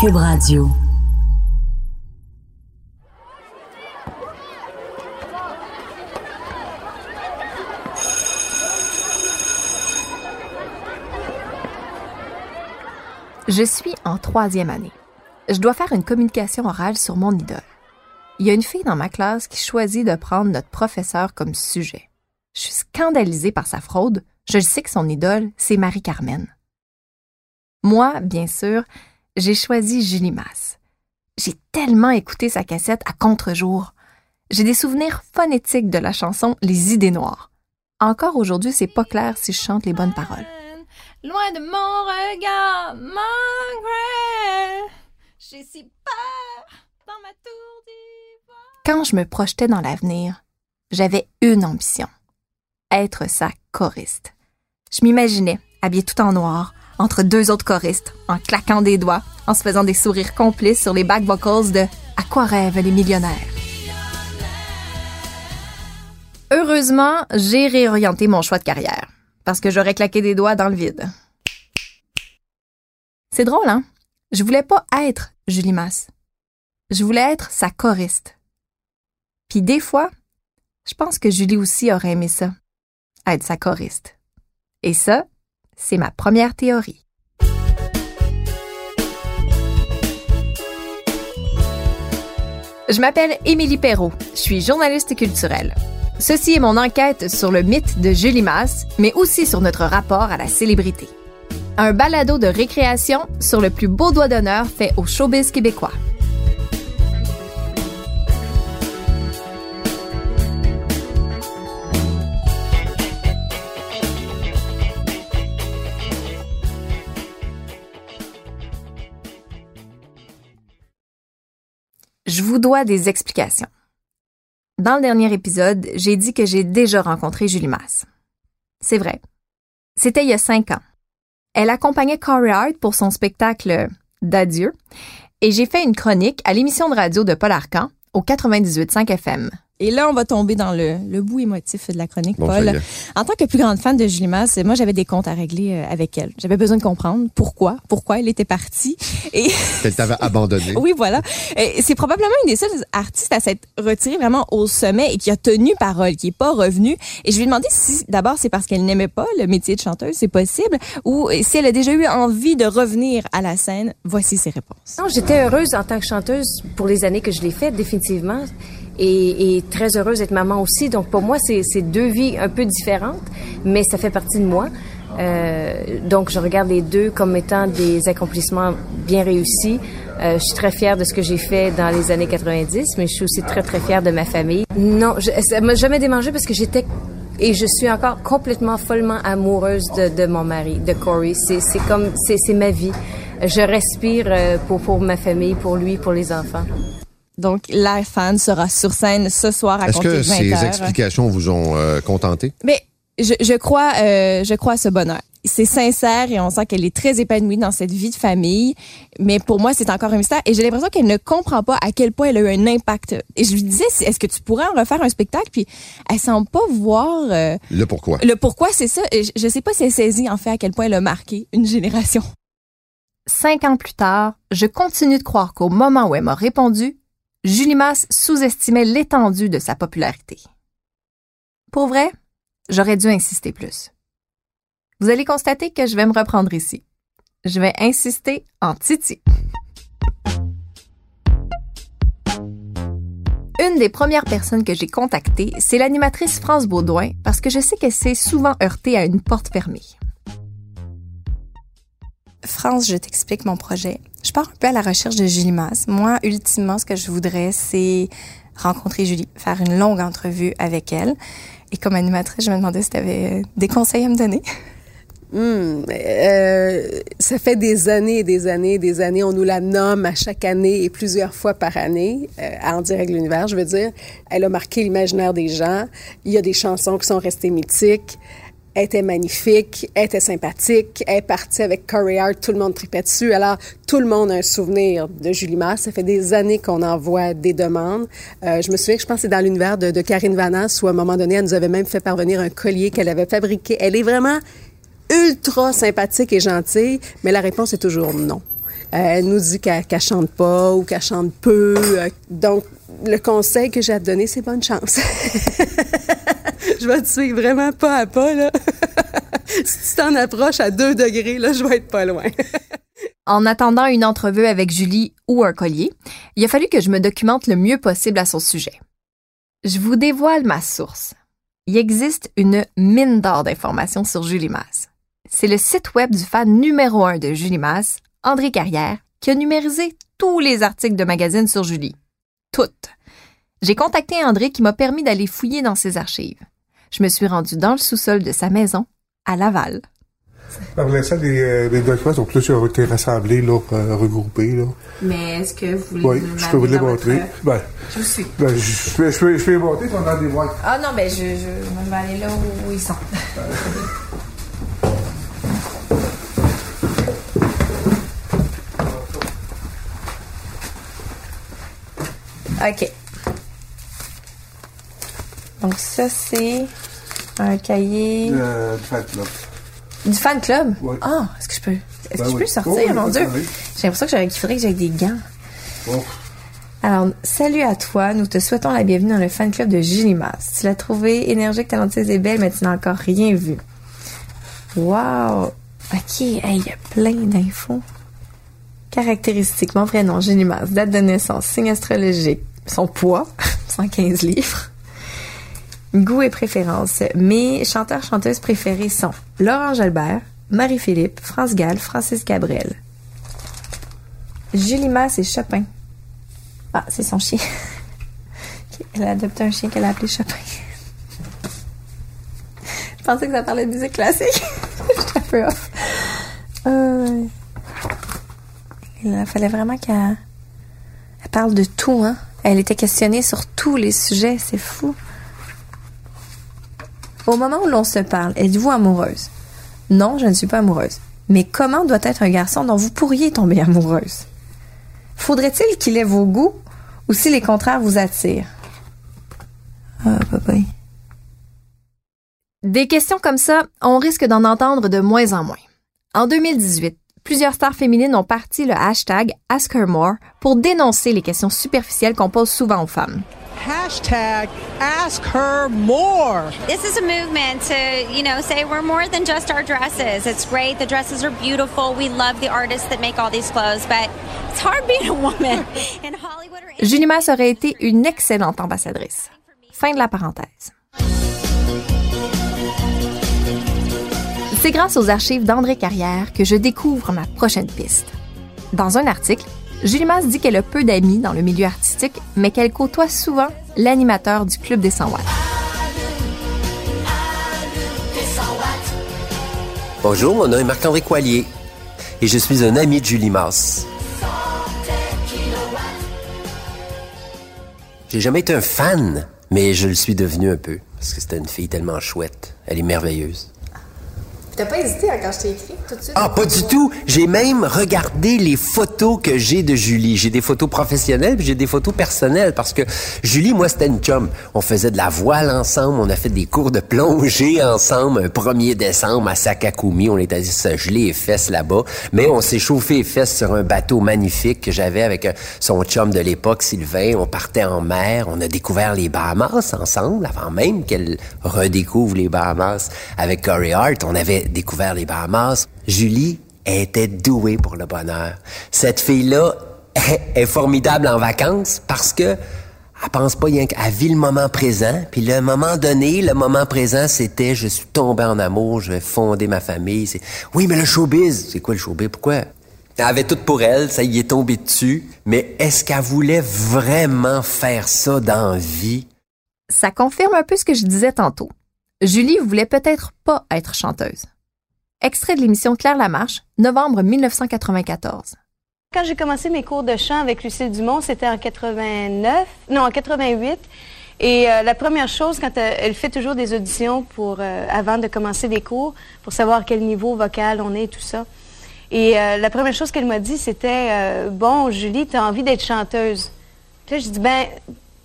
Cube Radio. Je suis en troisième année. Je dois faire une communication orale sur mon idole. Il y a une fille dans ma classe qui choisit de prendre notre professeur comme sujet. Je suis scandalisée par sa fraude. Je sais que son idole, c'est Marie-Carmen. Moi, bien sûr, j'ai choisi Julie Masse. J'ai tellement écouté sa cassette à contre-jour. J'ai des souvenirs phonétiques de la chanson Les idées noires. Encore aujourd'hui, c'est pas clair si je chante les bonnes paroles. Loin de mon regard, Margaret, j'ai si peur dans ma tour d'ivoire. Quand je me projetais dans l'avenir, j'avais une ambition être sa choriste. Je m'imaginais habillée tout en noir, entre deux autres choristes, en claquant des doigts, en se faisant des sourires complices sur les back vocals de À quoi rêvent les millionnaires? Heureusement, j'ai réorienté mon choix de carrière parce que j'aurais claqué des doigts dans le vide. C'est drôle, hein? Je voulais pas être Julie Masse. Je voulais être sa choriste. Puis des fois, je pense que Julie aussi aurait aimé ça, être sa choriste. Et ça, c'est ma première théorie. Je m'appelle Émilie Perrault, je suis journaliste culturelle. Ceci est mon enquête sur le mythe de Julie Masse, mais aussi sur notre rapport à la célébrité. Un balado de récréation sur le plus beau doigt d'honneur fait au showbiz québécois. Vous dois des explications. Dans le dernier épisode, j'ai dit que j'ai déjà rencontré Julie Masse. C'est vrai. C'était il y a cinq ans. Elle accompagnait Corey Hart pour son spectacle D'adieu et j'ai fait une chronique à l'émission de radio de Paul Arcan au 98.5 FM. Et là, on va tomber dans le, le bout émotif de la chronique, Bon, Paul. En tant que plus grande fan de Julie Masse, moi, j'avais des comptes à régler euh, avec elle. J'avais besoin de comprendre pourquoi, pourquoi elle était partie. Et Qu'elle t'avait abandonné. oui, voilà. Et C'est probablement une des seules artistes à s'être retirée vraiment au sommet et qui a tenu parole, qui est pas revenue. Et je lui ai demandé si, d'abord, c'est parce qu'elle n'aimait pas le métier de chanteuse, c'est possible, ou si elle a déjà eu envie de revenir à la scène. Voici ses réponses. Non, j'étais heureuse en tant que chanteuse pour les années que je l'ai faites, définitivement. Et, et très heureuse d'être maman aussi. Donc, pour moi, c'est deux vies un peu différentes, mais ça fait partie de moi. Euh, donc, je regarde les deux comme étant des accomplissements bien réussis. Euh, je suis très fière de ce que j'ai fait dans les années 90, mais je suis aussi très, très fière de ma famille. Non, je, ça m'a jamais démangé parce que j'étais et je suis encore complètement follement amoureuse de, de mon mari, de Corey. C'est comme, c'est c'est ma vie. Je respire euh, pour, pour ma famille, pour lui, pour les enfants. Donc, la fan sera sur scène ce soir à Est-ce compter que de 20 ces heures. explications vous ont euh, contenté? Mais je, je crois, euh, je crois à ce bonheur. C'est sincère et on sent qu'elle est très épanouie dans cette vie de famille. Mais pour moi, c'est encore un mystère. Et j'ai l'impression qu'elle ne comprend pas à quel point elle a eu un impact. Et je lui disais, est-ce que tu pourrais en refaire un spectacle? Puis elle semble pas voir euh, Le pourquoi? le pourquoi c'est ça. Et je, je sais pas si elle saisit en fait à quel point elle a marqué une génération. Cinq ans plus tard, je continue de croire qu'au moment où elle m'a répondu, Julie Masse sous-estimait l'étendue de sa popularité. Pour vrai, j'aurais dû insister plus. Vous allez constater que je vais me reprendre ici. Je vais insister en Titi. Une des premières personnes que j'ai contactées, c'est l'animatrice France Baudouin parce que je sais qu'elle s'est souvent heurtée à une porte fermée. France, je t'explique mon projet. Je pars un peu à la recherche de Julie Masse. Moi, ultimement, ce que je voudrais, c'est rencontrer Julie, faire une longue entrevue avec elle. Et comme animatrice, je me demandais si tu avais des conseils à me donner. Euh, ça fait des années et des années et des années. On nous la nomme à chaque année et plusieurs fois par année, euh, à En direct de l'univers, je veux dire. Elle a marqué l'imaginaire des gens. Il y a des chansons qui sont restées mythiques. Elle était magnifique, elle était sympathique, elle est partie avec Corey Hart, tout le monde tripait dessus. Alors, tout le monde a un souvenir de Julie Masse. Ça fait des années qu'on envoie des demandes. Euh, je me souviens que je pense que c'est dans l'univers de, de Karine Vanasse où, à un moment donné, elle nous avait même fait parvenir un collier qu'elle avait fabriqué. Elle est vraiment ultra sympathique et gentille, mais la réponse est toujours non. elle nous dit qu'elle qu'elle chante pas ou qu'elle chante peu. Euh, Donc, le conseil que j'ai à te donner, c'est bonne chance. je vais te suivre vraiment pas à pas, là. si tu t'en approches à deux degrés, là, je vais être pas loin. En attendant une entrevue avec Julie ou un collier, il a fallu que je me documente le mieux possible à son sujet. Je vous dévoile ma source. Il existe une mine d'or d'informations sur Julie Masse. C'est le site web du fan numéro un de Julie Masse, André Carrière, qui a numérisé tous les articles de magazine sur Julie. Toutes. J'ai contacté André qui m'a permis d'aller fouiller dans ses archives. Je me suis rendue dans le sous-sol de sa maison, à Laval. Par l'instant, les, euh, les documents sont tous ont été rassemblés, là, euh, regroupés. Là. Mais est-ce que vous voulez Oui, je peux vous les montrer. votre- Ben, Je vous suis. ben, je, je, peux- je, peux- je peux les montrer, dans des boîtes. Ah non, ben je, je, je vais aller là où, où ils sont. OK. Donc ça, c'est un cahier Euh, du fan club. du fan club? Ouais. Ah, est-ce que je peux... Est-ce Ben que je oui. peux le sortir, Oh, oui, mon Dieu? J'ai l'impression que j'aurais- qu'il faudrait que j'aille des gants. Bon. Alors, salut à toi. Nous te souhaitons la bienvenue dans le fan club de Julie Masse. Tu l'as trouvée énergique, talentueuse et belle, mais tu n'as encore rien vu. Wow! OK, hey, il y a plein d'infos. Caractéristiques, mon prénom, Julie Masse, date de naissance, signe astrologique, son poids, 115 livres. Goût et préférences. Mes chanteurs-chanteuses préférés sont Laurent Jalbert, Marie-Philippe, France Gall, Francis Cabrel. Julie Masse et Chopin. Ah, c'est son chien. Elle a adopté un chien qu'elle a appelé Chopin. Je pensais que ça parlait de musique classique. J'étais un peu off. Euh, Il fallait vraiment qu'elle elle parle de tout, hein. Elle était questionnée sur tous les sujets, c'est fou. Au moment où l'on se parle, êtes-vous amoureuse? Non, je ne suis pas amoureuse. Mais comment doit être un garçon dont vous pourriez tomber amoureuse? Faudrait-il qu'il ait vos goûts ou si les contraires vous attirent? Ah, Des questions comme ça, on risque d'en entendre de moins en moins. En 2018, plusieurs stars féminines ont parti le hashtag AskHerMore pour dénoncer les questions superficielles qu'on pose souvent aux femmes. Hashtag ask her more. This is a movement to, you know, say we're more than just our dresses. It's great. The dresses are beautiful. We love the artists that make all these clothes, but it's hard being a woman in Hollywood or Julie Masse aurait été une excellente ambassadrice. Fin de la parenthèse. C'est grâce aux archives d'André Carrière que je découvre ma prochaine piste. Dans un article, Julie Masse dit qu'elle a peu d'amis dans le milieu artistique, mais qu'elle côtoie souvent l'animateur du Club des 100 watts. Bonjour, mon nom est Marc-André Coilier et je suis un ami de Julie Masse. J'ai jamais été un fan, mais je le suis devenu un peu parce que c'était une fille tellement chouette. Elle est merveilleuse. T'as pas hésité quand je t'ai écrit tout de suite? Ah, pas du tout. J'ai même regardé les photos que j'ai de Julie. J'ai des photos professionnelles, puis j'ai des photos personnelles parce que Julie, moi, c'était une chum. On faisait de la voile ensemble, on a fait des cours de plongée ensemble un 1er décembre à Sakakumi. On est allé se geler les fesses là-bas, mais on s'est chauffé les fesses sur un bateau magnifique que j'avais avec euh, son chum de l'époque, Sylvain. On partait en mer, on a découvert les Bahamas ensemble avant même qu'elle redécouvre les Bahamas avec Corey Hart. On avait découvert les Bahamas. Julie était douée pour le bonheur. Cette fille-là est formidable en vacances parce que elle pense pas rien qu'elle vit le moment présent. Puis le moment donné, le moment présent, c'était je suis tombé en amour, je vais fonder ma famille. Oui, mais le showbiz, c'est quoi le showbiz? Pourquoi? Elle avait tout pour elle, ça y est tombé dessus. Mais est-ce qu'elle voulait vraiment faire ça dans vie? Ça confirme un peu ce que je disais tantôt. Julie voulait peut-être pas être chanteuse. Extrait de l'émission Claire Lamarche, novembre 1994. Quand j'ai commencé mes cours de chant avec Lucille Dumont, c'était en 89, non, en 88. Et euh, la première chose, quand euh, elle fait toujours des auditions pour euh, avant de commencer les cours, pour savoir quel niveau vocal on est et tout ça. Et la première chose qu'elle m'a dit, c'était Bon, Julie, tu as envie d'être chanteuse. Puis là, j'ai dit Ben,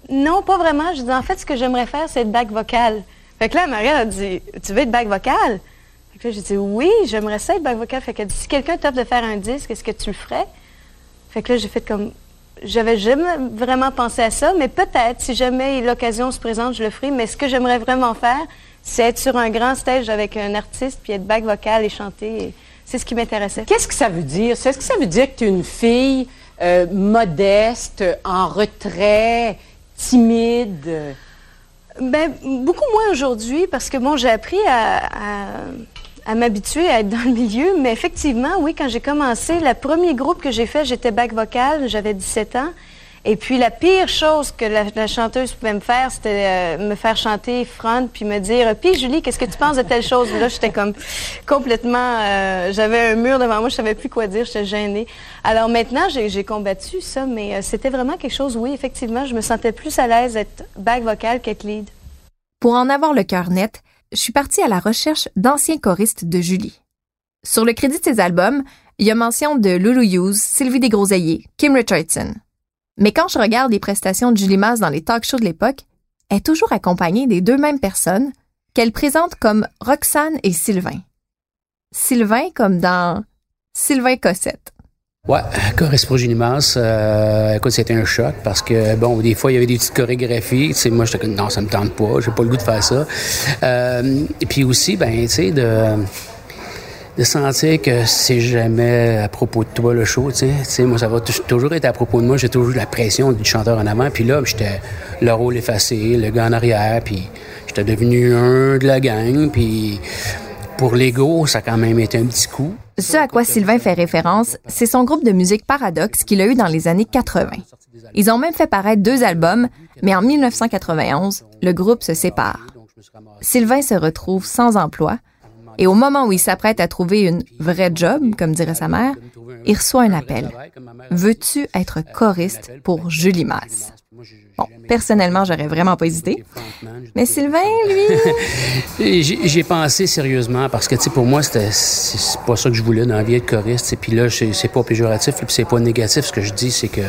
non, pas vraiment. Je dis En fait, ce que j'aimerais faire, c'est être back vocal. Fait que là, Marielle a dit Tu veux être back vocal Que là, j'ai dit Oui, j'aimerais ça être back vocal. Fait dit Si quelqu'un t'offre de faire un disque, est-ce que tu le ferais? Fait que là, j'ai fait comme j'avais jamais vraiment pensé à ça, mais peut-être, si jamais l'occasion se présente, je le ferai. Mais ce que j'aimerais vraiment faire, c'est être sur un grand stage avec un artiste, puis être back vocal et chanter. C'est ce qui m'intéressait. Qu'est-ce que ça veut dire? Est-ce que ça veut dire que tu es une fille euh, modeste, en retrait, timide? Ben, beaucoup moins aujourd'hui, parce que, bon, j'ai appris à, à m'habituer à être dans le milieu, mais effectivement, oui, quand j'ai commencé, le premier groupe que j'ai fait, j'étais back vocal, j'avais 17 ans. Et puis la pire chose que la, chanteuse pouvait me faire, c'était euh, me faire chanter front puis me dire "Puis Julie, qu'est-ce que tu penses de telle chose Là, j'étais comme complètement euh, j'avais un mur devant moi, je savais plus quoi dire, j'étais gênée. Alors maintenant, j'ai combattu ça, mais euh, c'était vraiment quelque chose oui, effectivement, je me sentais plus à l'aise d'être back vocal qu'être lead. Pour en avoir le cœur net, je suis partie à la recherche d'anciens choristes de Julie. Sur le crédit de ses albums, il y a mention de Lulu Hughes, Sylvie Desgroseilliers, Kim Richardson. Mais quand je regarde les prestations de Julie Mas dans les talk shows de l'époque, elle est toujours accompagnée des deux mêmes personnes qu'elle présente comme Roxane et Sylvain. Sylvain comme dans Sylvain Cossette. Ouais, choriste pour Julie Mas, euh, écoute, c'était un choc parce que, bon, des fois, il y avait des petites chorégraphies. Tu sais, moi, j'étais comme, non, ça me tente pas, j'ai pas le goût de faire ça. Euh, et puis aussi, ben, tu sais, de de sentir que c'est jamais à propos de toi le show, tu sais. moi, ça va toujours être à propos de moi. J'ai toujours eu la pression du chanteur en avant. Puis là, j'étais le rôle effacé, le gars en arrière. Puis j'étais devenu un de la gang. Puis pour l'ego, ça quand même été un petit coup. Ce à quoi Sylvain fait référence, c'est son groupe de musique Paradox qu'il a eu dans les années 80. Ils ont même fait paraître deux albums, mais en 1991, le groupe se sépare. Sylvain se retrouve sans emploi, et au moment où il s'apprête à trouver une vraie job, comme dirait sa mère, il reçoit un appel. Veux-tu être choriste pour Julie Masse? Bon, personnellement, j'aurais vraiment pas hésité. Mais Sylvain, lui? J'ai pensé sérieusement parce que, tu sais, pour moi, c'était pas ça que je voulais dans la vie être choriste. Et puis là, c'est pas péjoratif, puis c'est pas négatif. Ce que je dis, c'est que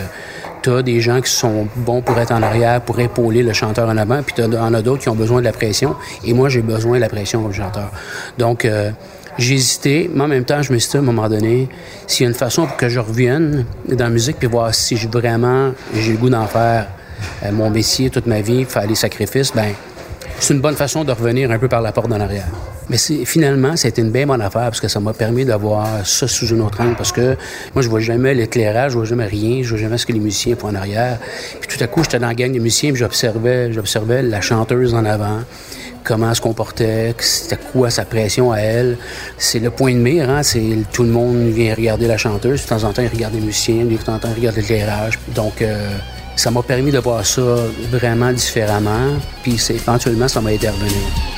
tu as des gens qui sont bons pour être en arrière, pour épauler le chanteur en avant, puis tu en as d'autres qui ont besoin de la pression. Et moi, j'ai besoin de la pression comme chanteur. Donc, euh, j'ai hésité, mais en même temps, je me suis dit à un moment donné, s'il y a une façon pour que je revienne dans la musique, puis voir si vraiment j'ai le goût d'en faire euh, mon métier toute ma vie, faire les sacrifices, ben c'est une bonne façon de revenir un peu par la porte en arrière. Mais finalement, c'était une bien bonne affaire parce que ça m'a permis d'avoir ça sous une autre angle parce que moi, je vois jamais l'éclairage, je vois jamais rien, je vois jamais ce que les musiciens font en arrière. Puis tout à coup, j'étais dans la gang de musiciens et j'observais, j'observais la chanteuse en avant comment elle se comportait, c'était quoi sa pression à elle. C'est le point de mire, hein? c'est tout le monde vient regarder la chanteuse, de temps en temps il regarde les musiciens, de temps en temps il regarde l'éclairage. Donc euh, ça m'a permis de voir ça vraiment différemment, puis éventuellement ça m'a aidé à revenir.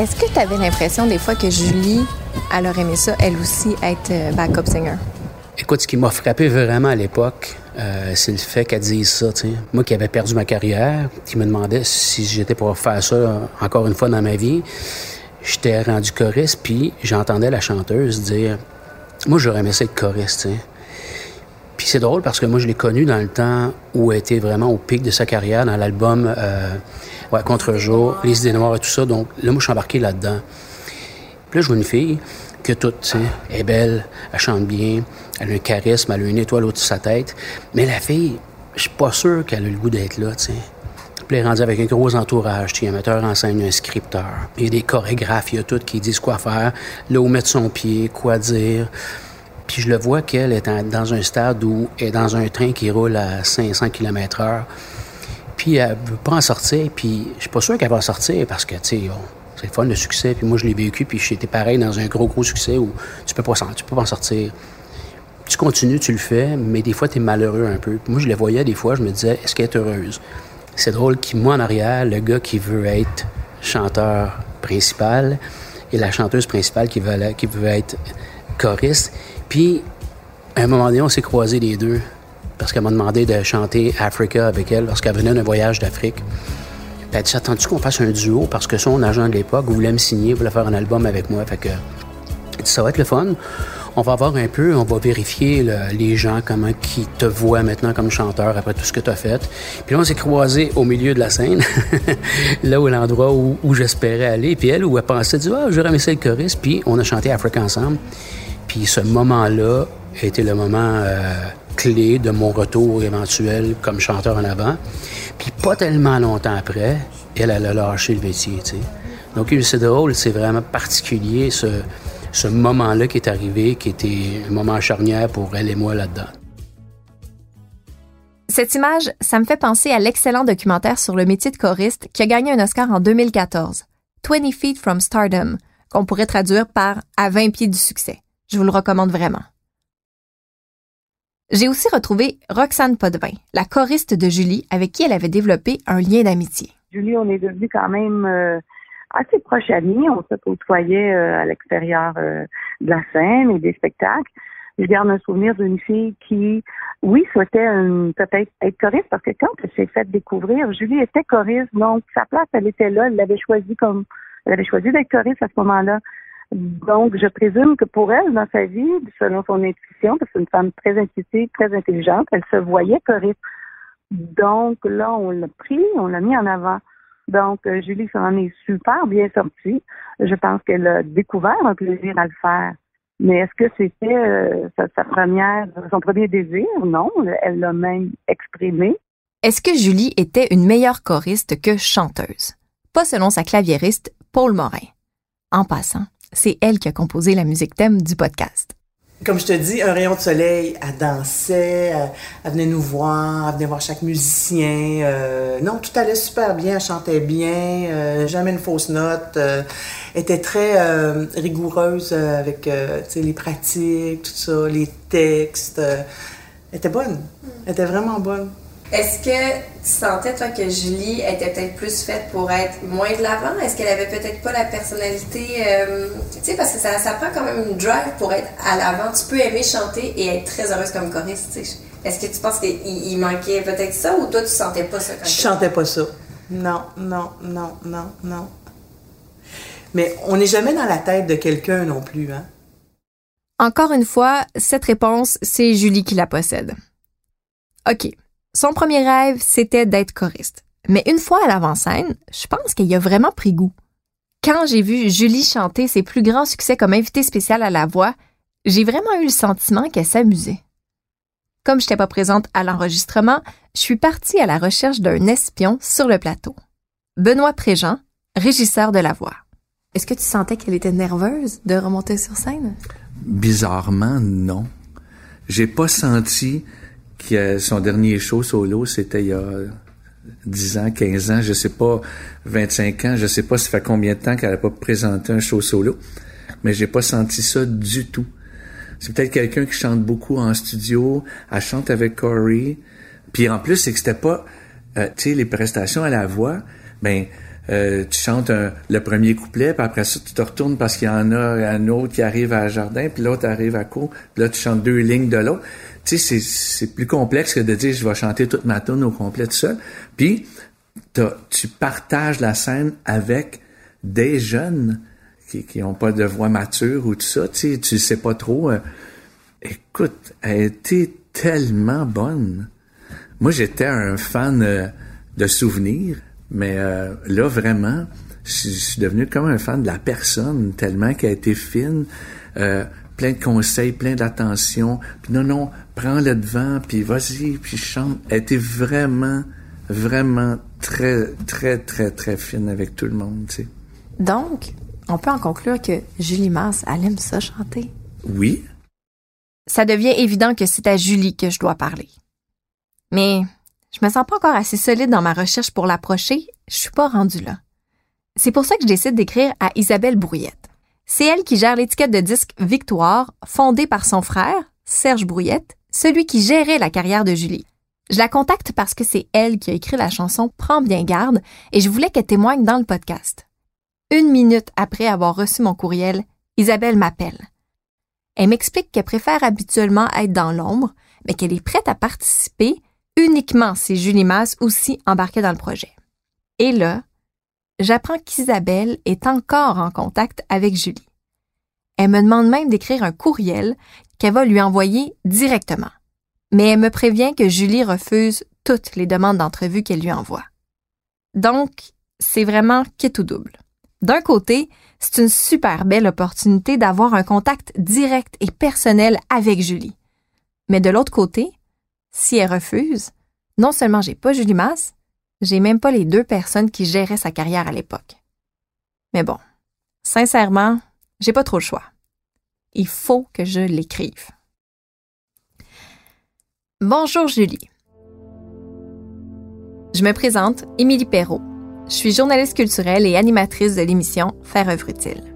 Est-ce que tu avais l'impression des fois que Julie, elle aurait aimé ça, elle aussi, être euh, backup singer? Écoute, ce qui m'a frappé vraiment à l'époque, euh, c'est le fait qu'elle dise ça. Moi qui avais perdu ma carrière, qui me demandait si j'étais pour faire ça encore une fois dans ma vie, j'étais rendu choriste, puis j'entendais la chanteuse dire Moi, j'aurais aimé ça être choriste. Puis c'est drôle parce que moi, je l'ai connue dans le temps où elle était vraiment au pic de sa carrière, dans l'album euh, ouais, Contre-jour, Les idées noires et tout ça. Donc là, moi, je suis embarqué là-dedans. Puis là, je vois une fille que toute, tu sais, est belle, elle chante bien, elle a un charisme, elle a une étoile au-dessus de sa tête. Mais la fille, je suis pas sûr qu'elle a le goût d'être là, tu sais. Elle est rendue avec un gros entourage, tu sais, un metteur en scène, un scripteur. Il y a des chorégraphes, il y a tout qui disent quoi faire, là où mettre son pied, quoi dire. Puis je le vois qu'elle est dans un stade où elle est dans un train qui roule à 500 km heure. Puis elle veut pas en sortir, puis je suis pas sûr qu'elle va en sortir parce que, tu sais, c'est le fun, le succès. Puis moi, je l'ai vécu, puis j'étais pareil dans un gros, gros succès où tu peux pas, tu peux pas en sortir. Tu continues, tu le fais, mais des fois, tu es malheureux un peu. moi, je le voyais des fois, je me disais, est-ce qu'elle est heureuse? C'est drôle que moi, en arrière, le gars qui veut être chanteur principal et la chanteuse principale qui veut, qui veut être choriste. Puis, à un moment donné, on s'est croisés les deux parce qu'elle m'a demandé de chanter Africa avec elle lorsqu'elle venait d'un voyage d'Afrique elle dit, attends-tu qu'on fasse un duo? Parce que son agent de l'époque voulait me signer, voulait faire un album avec moi. Fait que, ça va être le fun. on va voir un peu, on va vérifier les gens, comment qui te voient maintenant comme chanteur après tout ce que tu as fait. Puis là, on s'est croisés au milieu de la scène, là où l'endroit où, j'espérais aller. Puis elle, où elle pensait, dit, ah, je vais le choriste. Puis on a chanté Africa ensemble. Puis ce moment-là a été le moment euh, clé de mon retour éventuel comme chanteur en avant. Puis pas tellement longtemps après, elle, elle a lâché le métier, tu. Donc, c'est drôle, c'est vraiment particulier ce moment-là qui est arrivé, qui était un moment charnière pour elle et moi là-dedans. Cette image, ça me fait penser à l'excellent documentaire sur le métier de choriste qui a gagné un Oscar en 2014, 20 Feet from Stardom, qu'on pourrait traduire par À 20 pieds du succès. Je vous le recommande vraiment. J'ai aussi retrouvé Roxane Podvin, la choriste de Julie, avec qui elle avait développé un lien d'amitié. Julie, on est devenus quand même euh, assez proches amis. On se côtoyait euh, à l'extérieur euh, de la scène et des spectacles. Je garde un souvenir d'une fille qui, oui, souhaitait peut-être être choriste parce que quand elle s'est fait découvrir, Julie était choriste, donc sa place, elle était là, elle l'avait choisi comme, elle avait choisi d'être choriste à ce moment-là. Donc, je présume que pour elle, dans sa vie, selon son intuition, parce que c'est une femme très intuitive, très intelligente, elle se voyait choriste. Donc là, on l'a pris, on l'a mis en avant. Donc, euh, Julie s'en est super bien sortie. Je pense qu'elle a découvert un plaisir à le faire. Mais est-ce que c'était euh, sa, première, son premier désir? Non, elle l'a même exprimé. Est-ce que Julie était une meilleure choriste que chanteuse? Pas selon sa claviériste, Paul Morin. En passant, c'est elle qui a composé la musique thème du podcast comme je te dis, un rayon de soleil, elle dansait, elle, venait nous voir, elle venait voir chaque musicien. Euh, non, tout allait super bien, elle chantait bien, euh, jamais une fausse note. Euh, elle était très rigoureuse avec les pratiques, tout ça, les textes. elle était bonne. Elle était vraiment bonne. Est-ce que tu sentais, toi, que Julie était peut-être plus faite pour être moins de l'avant? Est-ce qu'elle avait peut-être pas la personnalité, euh, tu sais, parce que ça, ça prend quand même une drive pour être à l'avant. Tu peux aimer chanter et être très heureuse comme choriste, tu sais. Est-ce que tu penses qu'il manquait peut-être ça ou toi, tu sentais pas ça? Quand Je chantais pas ça. Non, non, non, non, non. Mais on n'est jamais dans la tête de quelqu'un non plus, hein? Encore une fois, cette réponse, c'est Julie qui la possède. OK. Son premier rêve, c'était d'être choriste. Mais une fois à l'avant-scène, je pense qu'il a vraiment pris goût. Quand j'ai vu Julie chanter ses plus grands succès comme invitée spéciale à la voix, j'ai vraiment eu le sentiment qu'elle s'amusait. Comme je n'étais pas présente à l'enregistrement, je suis partie à la recherche d'un espion sur le plateau. Benoît Préjean, régisseur de la voix. Est-ce que tu sentais qu'elle était nerveuse de remonter sur scène? Bizarrement, non. J'ai pas senti son dernier show solo, c'était il y a 10 ans, 15 ans, je sais pas, 25 ans, je sais pas ça fait combien de temps qu'elle a pas présenté un show solo, mais j'ai pas senti ça du tout. C'est peut-être quelqu'un qui chante beaucoup en studio, elle chante avec Corey, puis en plus c'est que c'était pas, euh, tu sais, les prestations à la voix, ben euh, tu chantes le premier couplet, puis après ça, tu te retournes parce qu'il y en a un autre qui arrive à jardin, puis l'autre arrive à court, puis là, tu chantes deux lignes de l'autre c'est plus complexe que de dire je vais chanter toute ma tune au complet tout seul. Puis, tu partages la scène avec des jeunes qui qui ont pas de voix mature ou tout ça. Tu sais, tu sais pas trop. Euh, écoute, elle était tellement bonne. Moi, j'étais un fan euh, de souvenirs, mais euh, là, vraiment, je suis devenu comme un fan de la personne, tellement qu'elle a été fine plein de conseils, plein d'attention. Puis non, non, prends le devant, puis vas-y, puis chante. Elle était vraiment, vraiment très, très, très, très fine avec tout le monde, tu sais. Donc, on peut en conclure que Julie Mars, elle aime ça chanter. Oui. Ça devient évident que c'est à Julie que je dois parler. Mais je me sens pas encore assez solide dans ma recherche pour l'approcher. Je suis pas rendue là. C'est pour ça que je décide d'écrire à Isabelle Brouillette. C'est elle qui gère l'étiquette de disque Victoire, fondée par son frère, Serge Brouillette, celui qui gérait la carrière de Julie. Je la contacte parce que c'est elle qui a écrit la chanson Prends bien garde et je voulais qu'elle témoigne dans le podcast. Une minute après avoir reçu mon courriel, Isabelle m'appelle. Elle m'explique qu'elle préfère habituellement être dans l'ombre, mais qu'elle est prête à participer uniquement si Julie Masse aussi embarquait dans le projet. Et là, j'apprends qu'Isabelle est encore en contact avec Julie. Elle me demande même d'écrire un courriel qu'elle va lui envoyer directement. Mais elle me prévient que Julie refuse toutes les demandes d'entrevue qu'elle lui envoie. Donc, c'est vraiment qui tout double. D'un côté, c'est une super belle opportunité d'avoir un contact direct et personnel avec Julie. Mais de l'autre côté, si elle refuse, non seulement j'ai pas Julie Masse, j'ai même pas les deux personnes qui géraient sa carrière à l'époque. Mais bon, sincèrement, j'ai pas trop le choix. Il faut que je l'écrive. Bonjour Julie. Je me présente, Émilie Perrault. Je suis journaliste culturelle et animatrice de l'émission Faire œuvre utile.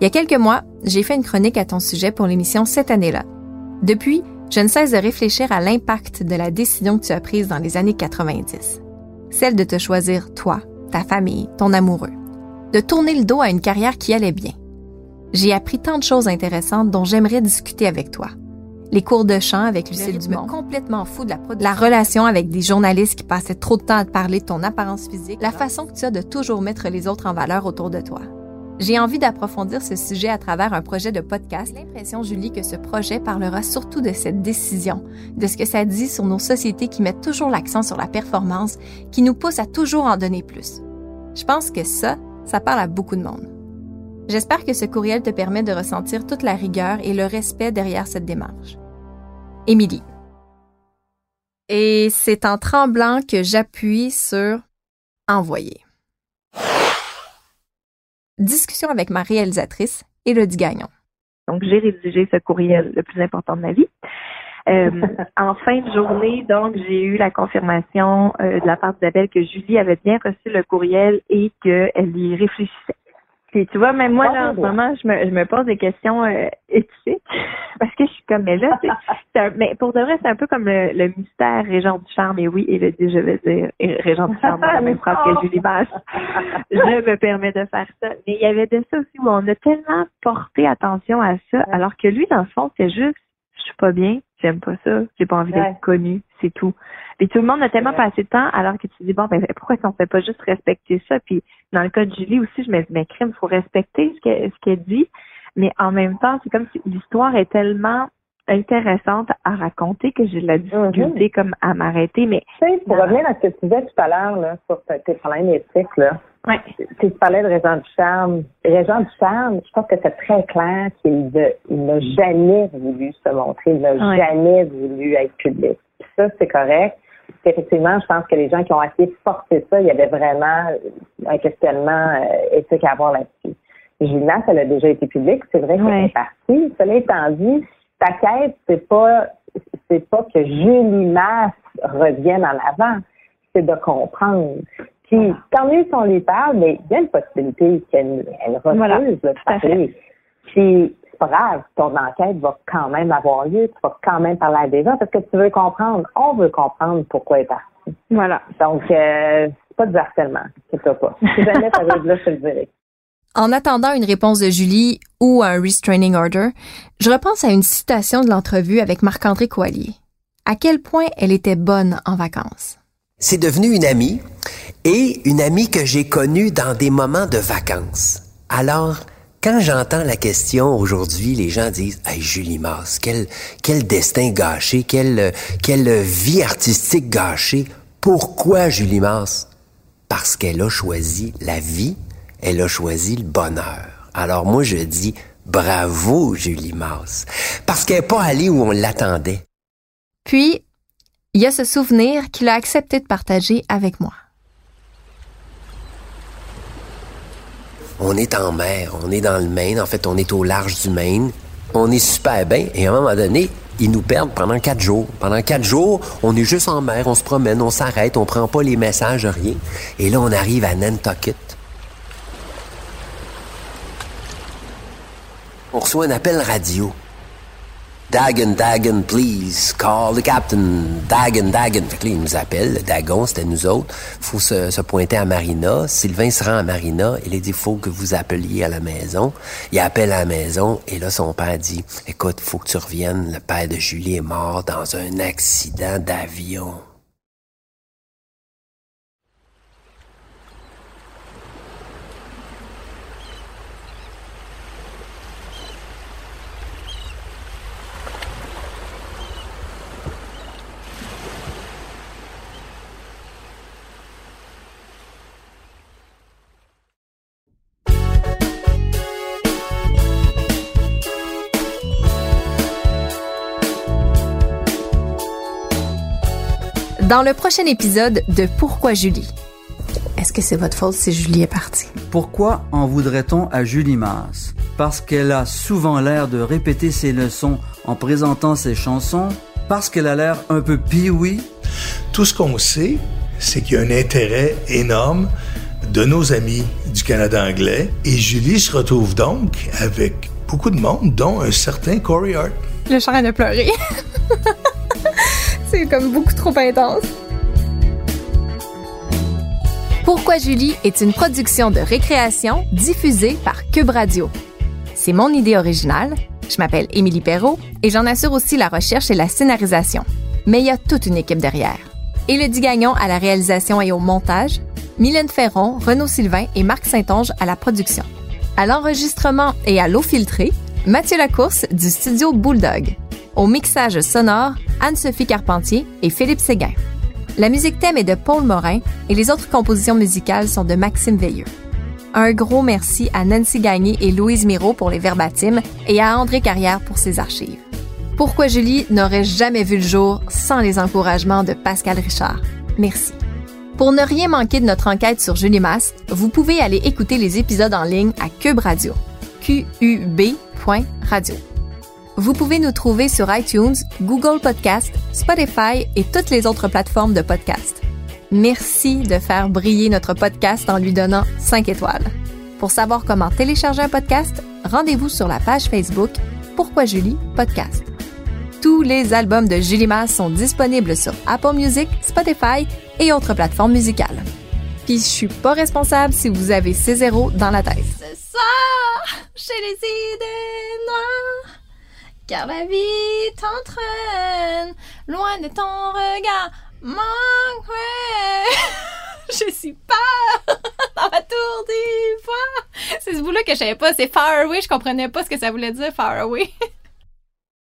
Il y a quelques mois, j'ai fait une chronique à ton sujet pour l'émission cette année-là. Depuis, je ne cesse de réfléchir à l'impact de la décision que tu as prise dans les années 90. Celle de te choisir toi, ta famille, ton amoureux. De tourner le dos à une carrière qui allait bien. J'ai appris tant de choses intéressantes dont j'aimerais discuter avec toi les cours de chant avec Lucille Dumont, complètement fou de la la relation avec des journalistes qui passaient trop de temps à te parler de ton apparence physique, la façon que tu as de toujours mettre les autres en valeur autour de toi. J'ai envie d'approfondir ce sujet à travers un projet de podcast. L'impression, Julie, que ce projet parlera surtout de cette décision, de ce que ça dit sur nos sociétés qui mettent toujours l'accent sur la performance, qui nous poussent à toujours en donner plus. Je pense que ça, ça parle à beaucoup de monde. J'espère que ce courriel te permet de ressentir toute la rigueur et le respect derrière cette démarche. Émilie. Et c'est en tremblant que j'appuie sur Envoyer. Discussion avec ma réalisatrice, Élodie Gagnon. Donc, j'ai rédigé ce courriel le plus important de ma vie. Euh, en fin de journée, donc, j'ai eu la confirmation euh, de la part d'Isabelle que Julie avait bien reçu le courriel et qu'elle y réfléchissait. Puis tu vois, même moi, là, en ce moment, je me, je me pose des questions euh, éthiques parce que je suis comme, mais là, c'est, un, mais pour de vrai, c'est un peu comme le, le mystère Régent du Charme. Et oui, il a dit, je vais dire Régent du Charme dans la même phrase que Julie Basse. Je me permets de faire ça. Mais il y avait de ça aussi où on a tellement porté attention à ça, alors que lui, dans le fond, c'est juste, je suis pas bien, j'aime pas ça, j'ai pas envie d'être connu, c'est tout. Puis tout le monde a tellement passé de temps alors que tu dis bon ben pourquoi on fait pas juste respecter ça? Puis dans le cas de Julie aussi je me dis mais crime faut respecter ce qu'elle ce qu'elle dit. Mais en même temps c'est comme si l'histoire est tellement intéressante à raconter que j'ai de la difficulté comme à m'arrêter mais tu sais pour revenir à ce que tu disais tout à l'heure là sur tes problèmes éthiques là Ouais. Tu parlais de Régent du Charme. Régent du Charme, je pense que c'est très clair qu'il n'a jamais voulu se montrer, il n'a jamais voulu être public. ça, c'est correct. Effectivement, je pense que les gens qui ont essayé de forcer ça, il y avait vraiment un questionnement euh, éthique à avoir là-dessus. Gina, elle a déjà été publique, c'est vrai qu'elle est partie. Cela étant dit, ta quête, c'est pas c'est pas que Julie Masse revienne en avant, c'est de comprendre. Puis, quand même, si on lui parle, mais il y a une possibilité qu'elle elle refuse Voilà, de parler. Puis, c'est pas grave, ton enquête va quand même avoir lieu, tu vas quand même parler à des gens parce que tu veux comprendre. On veut comprendre pourquoi elle est partie. Voilà. Donc, euh, c'est pas du harcèlement, c'est pas. Si jamais ça arrive là, je te le dirai. En attendant une réponse de Julie ou un restraining order, je repense à une citation de l'entrevue avec Marc-André Coallier. À quel point elle était bonne en vacances? C'est devenu une amie et une amie que j'ai connue dans des moments de vacances. Alors, quand j'entends la question aujourd'hui, les gens disent Hey, Julie Masse, quel, quel destin gâché, quelle, quelle vie artistique gâchée. Pourquoi Julie Masse? Parce qu'elle a choisi la vie, elle a choisi le bonheur. Alors moi, je dis bravo, Julie Masse. Parce qu'elle n'est pas allée où on l'attendait. Puis, il y a ce souvenir qu'il a accepté de partager avec moi. On est en mer, on est dans le Maine, en fait, on est au large du Maine. On est super bien et à un moment donné, ils nous perdent pendant quatre jours. Pendant quatre jours, on est juste en mer, on se promène, on s'arrête, on prend pas les messages, rien. Et là, on arrive à Nantucket. On reçoit un appel radio. Dagon, Dagon, please, call the captain. Dagon, Dagon. Fait que là, il nous appelle. Le Dagon, c'était nous autres. faut se, pointer à Marina. Sylvain se rend à Marina. Il a dit, faut que vous appeliez à la maison. Il appelle à la maison. Et là, son père dit, écoute, faut que tu reviennes. Le père de Julie est mort dans un accident d'avion. Dans le prochain épisode de Pourquoi Julie? Est-ce que c'est votre faute si Julie est partie? Pourquoi en voudrait-on à Julie Mars? Parce qu'elle a souvent l'air de répéter ses leçons en présentant ses chansons? Parce qu'elle a l'air un peu pioui? Tout ce qu'on sait, c'est qu'il y a un intérêt énorme de nos amis du Canada anglais et Julie se retrouve donc avec beaucoup de monde, dont un certain Corey Hart. Le chant de pleurer. comme beaucoup trop intense. Pourquoi Julie est une production de récréation diffusée par Cube Radio. C'est mon idée originale. Je m'appelle Émilie Perrault et j'en assure aussi la recherche et la scénarisation. Mais il y a toute une équipe derrière. Élodie Gagnon à la réalisation et au montage, Mylène Ferron, Renaud Sylvain et Marc Saint-Onge à la production. À l'enregistrement et à l'eau filtrée, Mathieu Lacourse du studio Bulldog. Au mixage sonore, Anne-Sophie Carpentier et Philippe Séguin. La musique thème est de Paul Morin et les autres compositions musicales sont de Maxime Veilleux. Un gros merci à Nancy Gagné et Louise Miro pour les verbatims et à André Carrière pour ses archives. Pourquoi Julie n'aurait jamais vu le jour sans les encouragements de Pascal Richard? Merci. Pour ne rien manquer de notre enquête sur Julie Masse, vous pouvez aller écouter les épisodes en ligne à Cube Radio. qub.radio. Vous pouvez nous trouver sur iTunes, Google Podcast, Spotify et toutes les autres plateformes de podcast. Merci de faire briller notre podcast en lui donnant 5 étoiles. Pour savoir comment télécharger un podcast, rendez-vous sur la page Facebook Pourquoi Julie Podcast. Tous les albums de Julie Masse sont disponibles sur Apple Music, Spotify et autres plateformes musicales. Puis je suis pas responsable si vous avez ces zéros dans la tête. Les idées noires, car la vie t'entraîne loin de ton regard. Manque, je suis pas dans ma tour d'ivoire. C'est ce bout-là que je savais pas. C'est far away. Je comprenais pas ce que ça voulait dire far away.